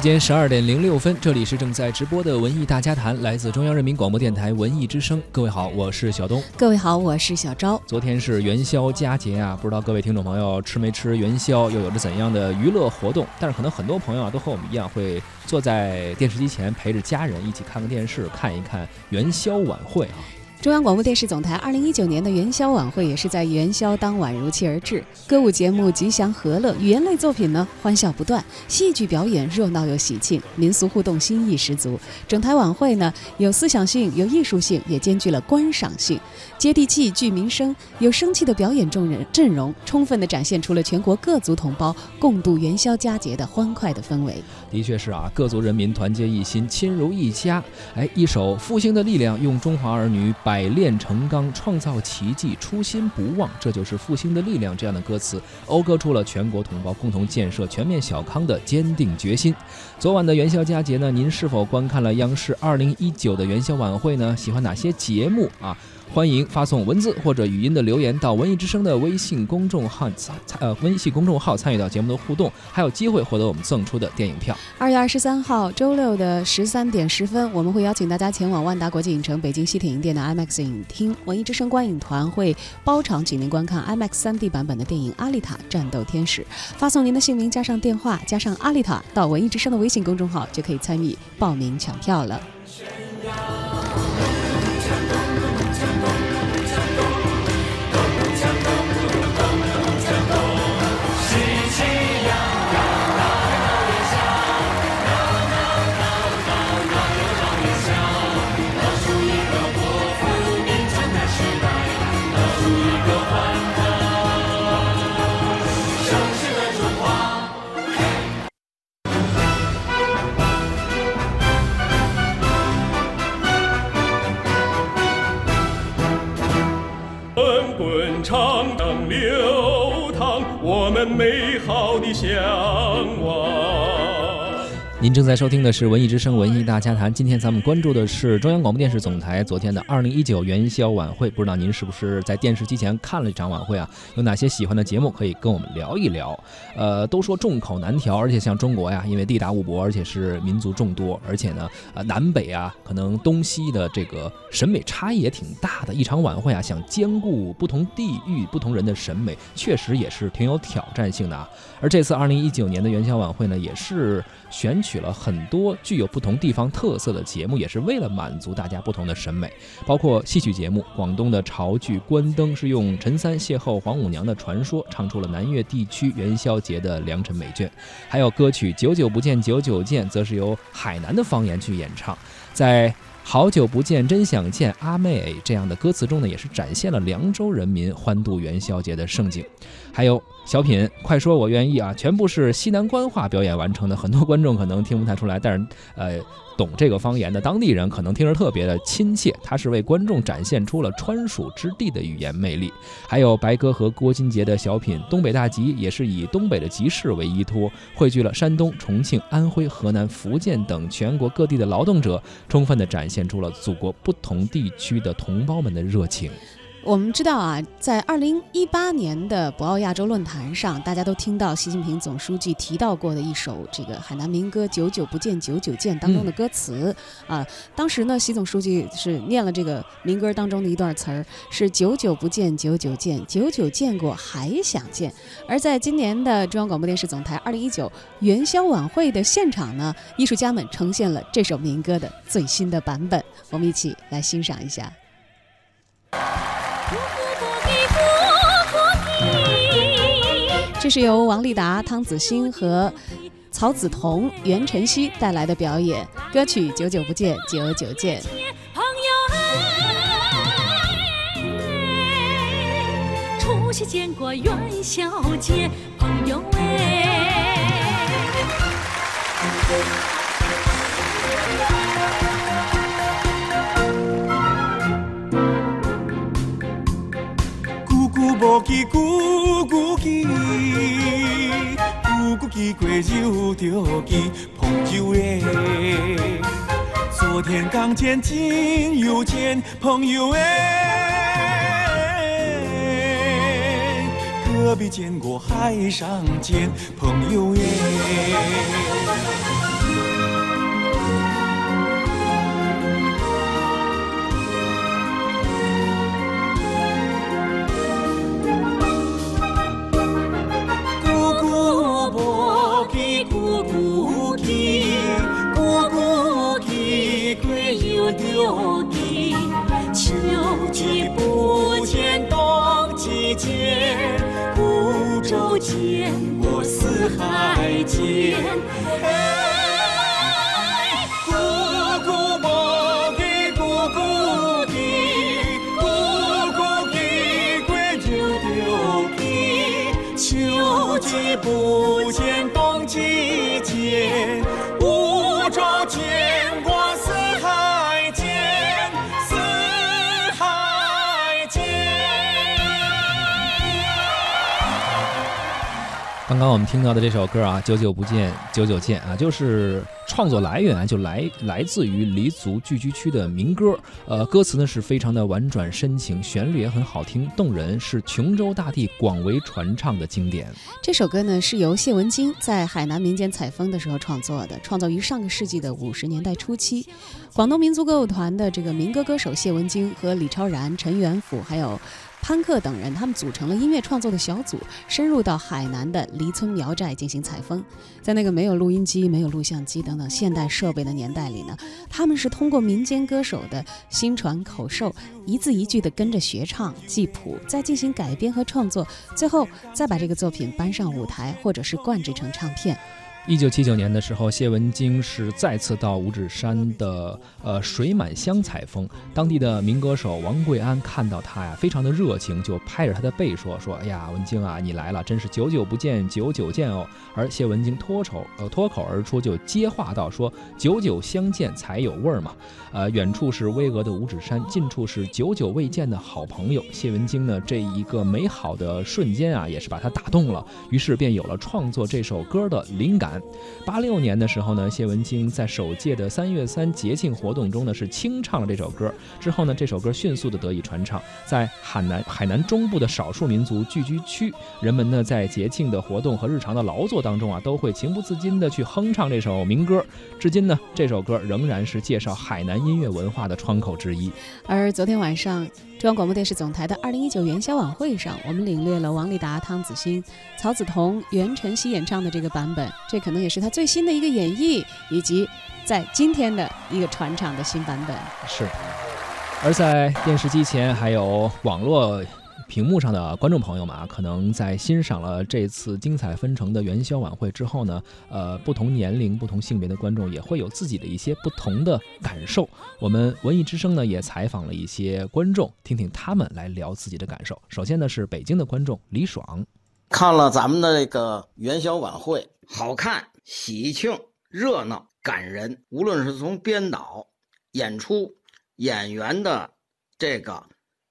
京时间十二点零六分，这里是正在直播的文艺大家谈，来自中央人民广播电台文艺之声。各位好，我是小东。各位好，我是小昭。昨天是元宵佳节啊，不知道各位听众朋友吃没吃元宵，又有着怎样的娱乐活动？但是可能很多朋友啊，都和我们一样，会坐在电视机前陪着家人一起看个电视，看一看元宵晚会啊。中央广播电视总台二零一九年的元宵晚会也是在元宵当晚如期而至，歌舞节目吉祥和乐，语言类作品呢欢笑不断，戏剧表演热闹又喜庆，民俗互动新意十足。整台晚会呢有思想性，有艺术性，也兼具了观赏性，接地气，具民生，有生气的表演众人阵容，充分的展现出了全国各族同胞共度元宵佳节的欢快的氛围。的确是啊，各族人民团结一心，亲如一家。哎，一首复兴的力量，用中华儿女。百炼成钢，创造奇迹，初心不忘，这就是复兴的力量。这样的歌词讴歌出了全国同胞共同建设全面小康的坚定决心。昨晚的元宵佳节呢，您是否观看了央视二零一九的元宵晚会呢？喜欢哪些节目啊？欢迎发送文字或者语音的留言到文艺之声的微信公众号参呃微信公众号参与到节目的互动，还有机会获得我们赠出的电影票。二月二十三号周六的十三点十分，我们会邀请大家前往万达国际影城北京西铁营店的 IMAX 影厅，文艺之声观影团会包场请您观看 IMAX 三 D 版本的电影《阿丽塔：战斗天使》。发送您的姓名加上电话加上阿丽塔到文艺之声的微信公众号，就可以参与报名抢票了。您正在收听的是《文艺之声·文艺大家谈》。今天咱们关注的是中央广播电视总台昨天的二零一九元宵晚会。不知道您是不是在电视机前看了这场晚会啊？有哪些喜欢的节目可以跟我们聊一聊？呃，都说众口难调，而且像中国呀，因为地大物博，而且是民族众多，而且呢，呃，南北啊，可能东西的这个审美差异也挺大的。一场晚会啊，想兼顾不同地域、不同人的审美，确实也是挺有挑战性的啊。而这次二零一九年的元宵晚会呢，也是选取取了很多具有不同地方特色的节目，也是为了满足大家不同的审美。包括戏曲节目，广东的潮剧《关灯》是用陈三邂逅黄五娘的传说，唱出了南粤地区元宵节的良辰美眷；还有歌曲《久久不见久久见》，则是由海南的方言去演唱，在。好久不见，真想见阿妹这样的歌词中呢，也是展现了凉州人民欢度元宵节的盛景。还有小品《快说我愿意》啊，全部是西南官话表演完成的，很多观众可能听不太出来，但是呃。懂这个方言的当地人可能听着特别的亲切，他是为观众展现出了川蜀之地的语言魅力。还有白鸽和郭金杰的小品《东北大集》，也是以东北的集市为依托，汇聚了山东、重庆、安徽、河南、福建等全国各地的劳动者，充分的展现出了祖国不同地区的同胞们的热情。我们知道啊，在二零一八年的博鳌亚洲论坛上，大家都听到习近平总书记提到过的一首这个海南民歌《久久不见久久见》当中的歌词啊。当时呢，习总书记是念了这个民歌当中的一段词儿，是“久久不见久久见，久久见过还想见”。而在今年的中央广播电视总台二零一九元宵晚会的现场呢，艺术家们呈现了这首民歌的最新的版本，我们一起来欣赏一下。这是由王丽达、汤子欣和曹梓彤、袁晨曦带来的表演，歌曲《久久不见，久久见》。朋友哎，除夕见过元宵节，朋友哎。无记久久记，不过记过又着记，朋友哎。昨天刚见，今又见，朋友哎。隔壁见过，还上见，朋友肩孤舟肩我四海间。刚我们听到的这首歌啊，《久久不见，久久见》啊，就是。创作来源啊，就来来自于黎族聚居区的民歌，呃，歌词呢是非常的婉转深情，旋律也很好听动人，是琼州大地广为传唱的经典。这首歌呢是由谢文金在海南民间采风的时候创作的，创作于上个世纪的五十年代初期。广东民族歌舞团的这个民歌歌手谢文金和李超然、陈元甫还有。潘克等人，他们组成了音乐创作的小组，深入到海南的黎村苗寨进行采风。在那个没有录音机、没有录像机等等现代设备的年代里呢，他们是通过民间歌手的心传口授，一字一句地跟着学唱、记谱，再进行改编和创作，最后再把这个作品搬上舞台，或者是灌制成唱片。一九七九年的时候，谢文京是再次到五指山的呃水满乡采风。当地的民歌手王贵安看到他呀，非常的热情，就拍着他的背说：“说哎呀，文京啊，你来了，真是久久不见，久久见哦。”而谢文京脱口呃脱口而出就接话道：“说久久相见才有味儿嘛。”呃，远处是巍峨的五指山，近处是久久未见的好朋友。谢文京呢，这一个美好的瞬间啊，也是把他打动了，于是便有了创作这首歌的灵感。八六年的时候呢，谢文清在首届的三月三节庆活动中呢，是清唱了这首歌。之后呢，这首歌迅速的得以传唱，在海南海南中部的少数民族聚居区，人们呢在节庆的活动和日常的劳作当中啊，都会情不自禁的去哼唱这首民歌。至今呢，这首歌仍然是介绍海南音乐文化的窗口之一。而昨天晚上。中央广播电视总台的二零一九元宵晚会上，我们领略了王丽达、汤子欣、曹梓彤、袁晨曦演唱的这个版本，这可能也是他最新的一个演绎，以及在今天的一个传唱的新版本。是，而在电视机前还有网络。屏幕上的观众朋友们啊，可能在欣赏了这次精彩纷呈的元宵晚会之后呢，呃，不同年龄、不同性别的观众也会有自己的一些不同的感受。我们文艺之声呢也采访了一些观众，听听他们来聊自己的感受。首先呢是北京的观众李爽，看了咱们的这个元宵晚会，好看、喜庆、热闹、感人，无论是从编导、演出、演员的这个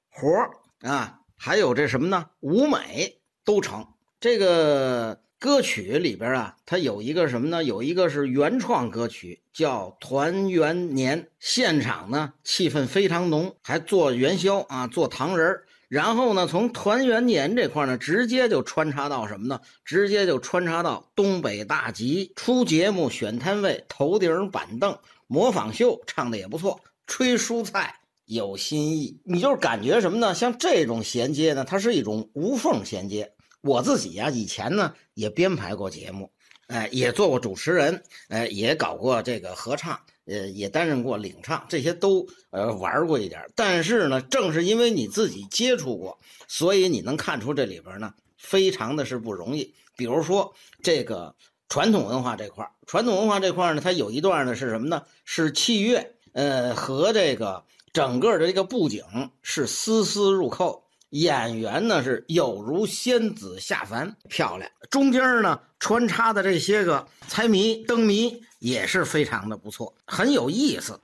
活儿啊。还有这什么呢？舞美都成。这个歌曲里边啊，它有一个什么呢？有一个是原创歌曲，叫《团圆年》。现场呢，气氛非常浓，还做元宵啊，做糖人儿。然后呢，从团圆年这块呢，直接就穿插到什么呢？直接就穿插到东北大集出节目、选摊位、头顶板凳、模仿秀，唱的也不错，吹蔬菜。有新意，你就是感觉什么呢？像这种衔接呢，它是一种无缝衔接。我自己呀，以前呢也编排过节目，哎，也做过主持人，哎，也搞过这个合唱，呃，也担任过领唱，这些都呃玩过一点。但是呢，正是因为你自己接触过，所以你能看出这里边呢，非常的是不容易。比如说这个传统文化这块传统文化这块呢，它有一段呢是什么呢？是器乐，呃，和这个。整个的这个布景是丝丝入扣，演员呢是有如仙子下凡，漂亮。中间呢穿插的这些个猜谜灯谜也是非常的不错，很有意思。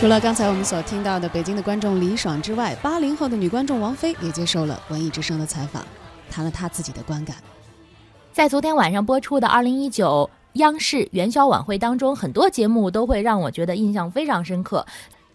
除了刚才我们所听到的北京的观众李爽之外，八零后的女观众王菲也接受了文艺之声的采访，谈了她自己的观感。在昨天晚上播出的二零一九央视元宵晚会当中，很多节目都会让我觉得印象非常深刻，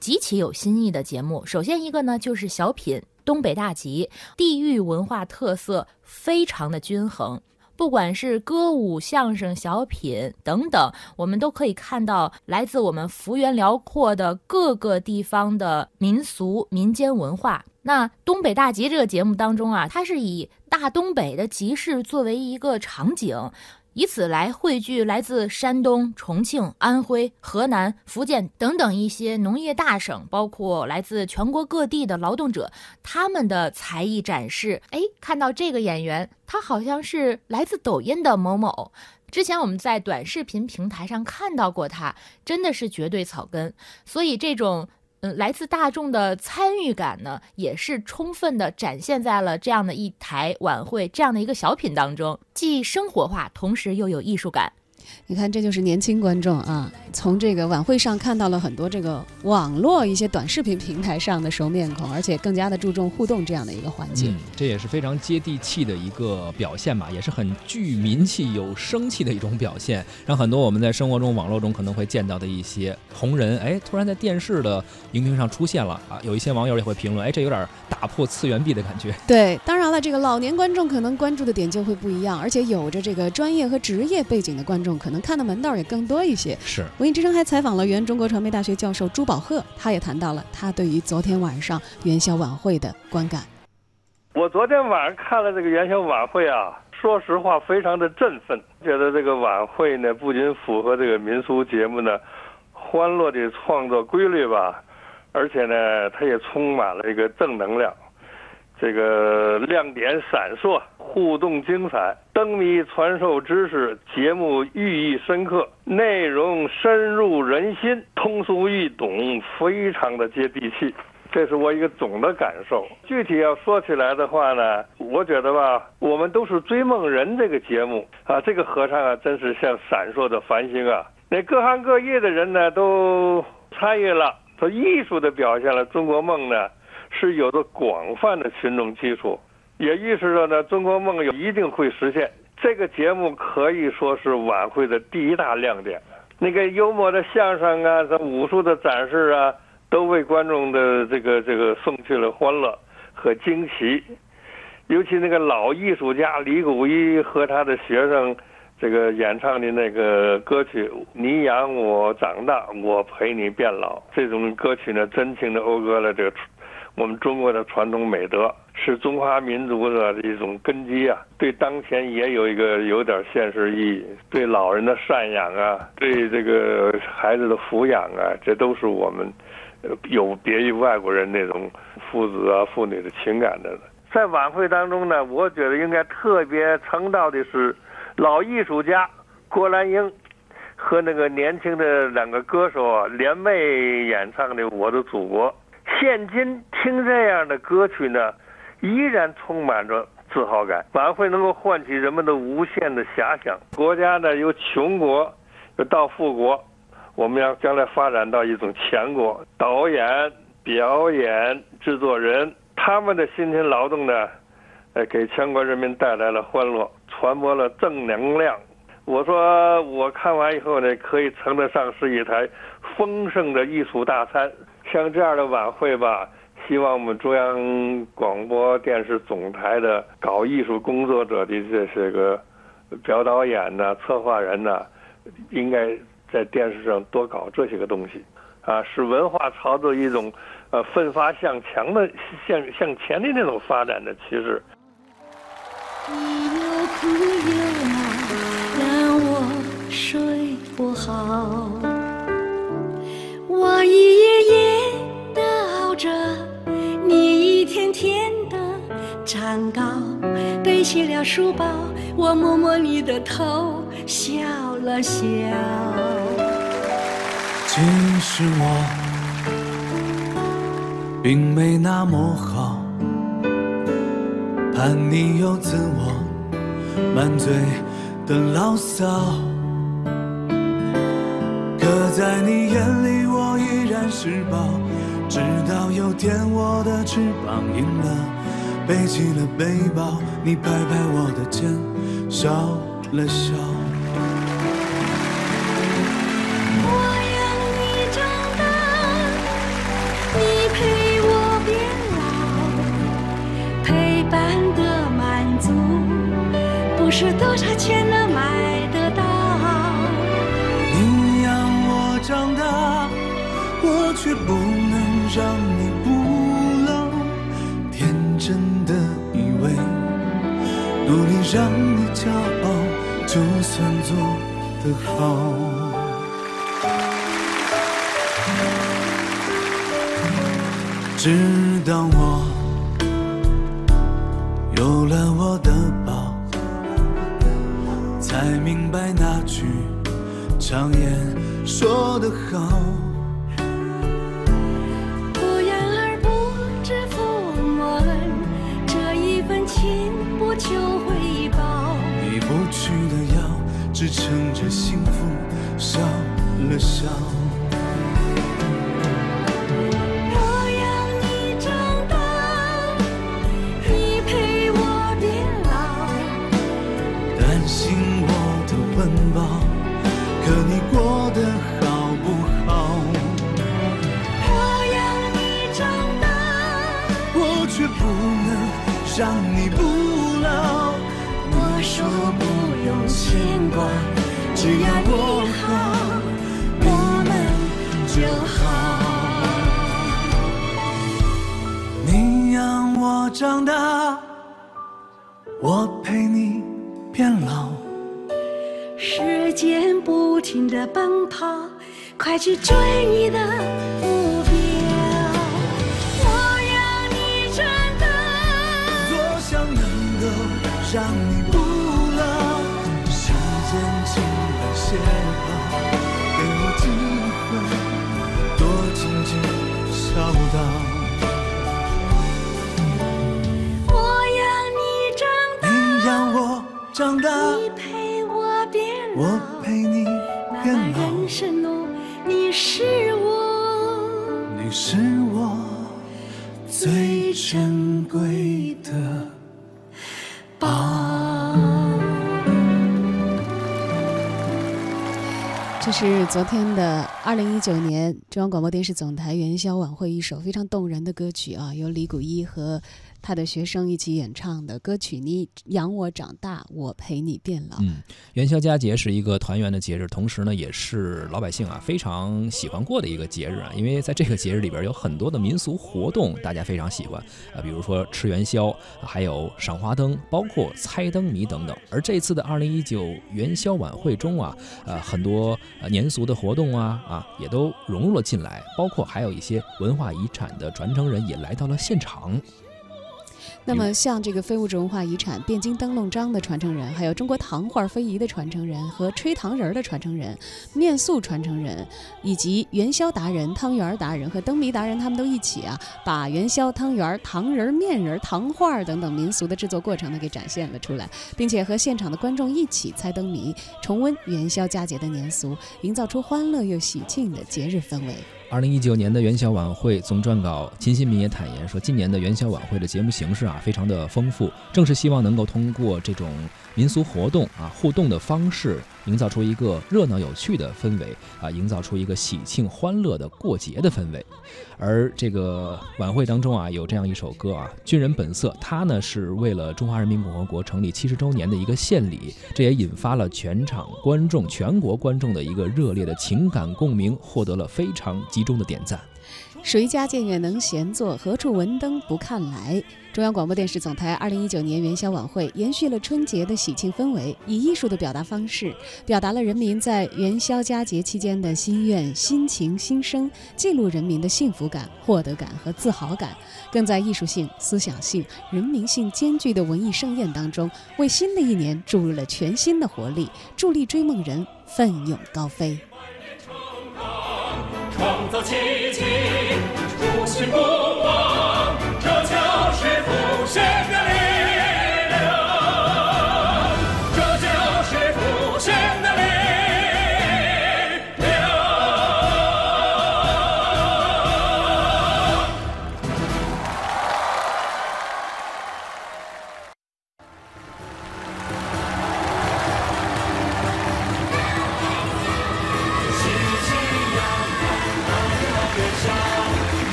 极其有新意的节目。首先一个呢就是小品《东北大集》，地域文化特色非常的均衡。不管是歌舞、相声、小品等等，我们都可以看到来自我们幅员辽阔的各个地方的民俗、民间文化。那东北大集这个节目当中啊，它是以大东北的集市作为一个场景，以此来汇聚来自山东、重庆、安徽、河南、福建等等一些农业大省，包括来自全国各地的劳动者，他们的才艺展示。哎，看到这个演员，他好像是来自抖音的某某。之前我们在短视频平台上看到过他，真的是绝对草根。所以这种。嗯，来自大众的参与感呢，也是充分的展现在了这样的一台晚会、这样的一个小品当中，既生活化，同时又有艺术感。你看，这就是年轻观众啊！从这个晚会上看到了很多这个网络一些短视频平台上的熟面孔，而且更加的注重互动这样的一个环境。嗯，这也是非常接地气的一个表现吧，也是很具民气、有生气的一种表现，让很多我们在生活中、网络中可能会见到的一些红人，哎，突然在电视的荧屏上出现了啊！有一些网友也会评论，哎，这有点打破次元壁的感觉。对，当然了，这个老年观众可能关注的点就会不一样，而且有着这个专业和职业背景的观众，可能看的门道也更多一些。是，文艺之声还采访了原中国传媒大学教授朱宝鹤，他也谈到了他对于昨天晚上元宵晚会的观感。我昨天晚上看了这个元宵晚会啊，说实话非常的振奋，觉得这个晚会呢不仅符合这个民俗节目的欢乐的创作规律吧，而且呢它也充满了一个正能量，这个亮点闪烁，互动精彩，灯谜传授知识，节目寓意深刻，内容深入人心，通俗易懂，非常的接地气。这是我一个总的感受。具体要说起来的话呢，我觉得吧，我们都是追梦人这个节目啊，这个合唱啊，真是像闪烁的繁星啊。那各行各业的人呢，都参与了，都艺术的表现了中国梦呢，是有着广泛的群众基础，也预示着呢，中国梦一定会实现。这个节目可以说是晚会的第一大亮点。那个幽默的相声啊，这武术的展示啊。都为观众的这个这个送去了欢乐和惊喜，尤其那个老艺术家李谷一和他的学生，这个演唱的那个歌曲《你养我长大，我陪你变老》，这种歌曲呢，真情的讴歌了这个我们中国的传统美德，是中华民族的一种根基啊。对当前也有一个有点现实意义，对老人的赡养啊，对这个孩子的抚养啊，这都是我们。有别于外国人那种父子啊、父女的情感的，在晚会当中呢，我觉得应该特别称道的是老艺术家郭兰英和那个年轻的两个歌手联袂演唱的《我的祖国》。现今听这样的歌曲呢，依然充满着自豪感。晚会能够唤起人们的无限的遐想。国家呢，由穷国到富国。我们要将来发展到一种强国，导演、表演、制作人，他们的辛勤劳动呢，呃，给全国人民带来了欢乐，传播了正能量。我说，我看完以后呢，可以称得上是一台丰盛的艺术大餐。像这样的晚会吧，希望我们中央广播电视总台的搞艺术工作者的这些个表导演呢、策划人呢，应该。在电视上多搞这些个东西，啊，使文化朝着一种呃奋发向强的向向前的那种发展的趋势。蛋糕。背起了书包，我摸摸你的头，笑了笑。其实我并没那么好，叛逆又自我，满嘴的牢骚。可在你眼里，我依然是宝。直到有天我的翅膀硬了，背起了背包，你拍拍我的肩，笑了笑。让你骄傲，就算做得好。直到我有了我的宝，才明白那句常言说得好。只撑着幸福笑了笑。我让你长大，你陪我变老。担心我的温饱，可你过得好不好？我让你长大，我却不能让你牵挂，只要你好，我们就好。你让我长大，我陪你变老。时间不停地奔跑，快去追你的长大，你陪我变老。我陪你变老，人生路，你是我你是我最珍贵的宝。这是昨天的二零一九年中央广播电视总台元宵晚会一首非常动人的歌曲啊，由李谷一和他的学生一起演唱的歌曲《你养我长大，我陪你变老》。嗯，元宵佳节是一个团圆的节日，同时呢，也是老百姓啊非常喜欢过的一个节日啊。因为在这个节日里边有很多的民俗活动，大家非常喜欢啊，比如说吃元宵，还有赏花灯，包括猜灯谜等等。而这次的二零一九元宵晚会中啊，呃，很多呃年俗的活动啊啊也都融入了进来，包括还有一些文化遗产的传承人也来到了现场。那么，像这个非物质文化遗产汴京灯笼章的传承人，还有中国糖画非遗的传承人和吹糖人儿的传承人、面塑传承人，以及元宵达人、汤圆儿达人和灯谜达人，他们都一起啊，把元宵、汤圆儿、糖人儿、面人儿、糖画儿等等民俗的制作过程呢给展现了出来，并且和现场的观众一起猜灯谜，重温元宵佳节的年俗，营造出欢乐又喜庆的节日氛围。二零一九年的元宵晚会总撰稿秦新民也坦言说，今年的元宵晚会的节目形式啊非常的丰富，正是希望能够通过这种民俗活动啊互动的方式，营造出一个热闹有趣的氛围啊，营造出一个喜庆欢乐的过节的氛围。而这个晚会当中啊，有这样一首歌啊，《军人本色》，它呢是为了中华人民共和国成立七十周年的一个献礼，这也引发了全场观众、全国观众的一个热烈的情感共鸣，获得了非常集中的点赞。谁家见月能闲坐，何处闻灯不看来？中央广播电视总台二零一九年元宵晚会延续了春节的喜庆氛围，以艺术的表达方式，表达了人民在元宵佳节期间的心愿、心情、心声，记录人民的幸福感、获得感和自豪感，更在艺术性、思想性、人民性兼具的文艺盛宴当中，为新的一年注入了全新的活力，助力追梦人奋勇高飞。创造奇迹，不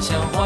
像花。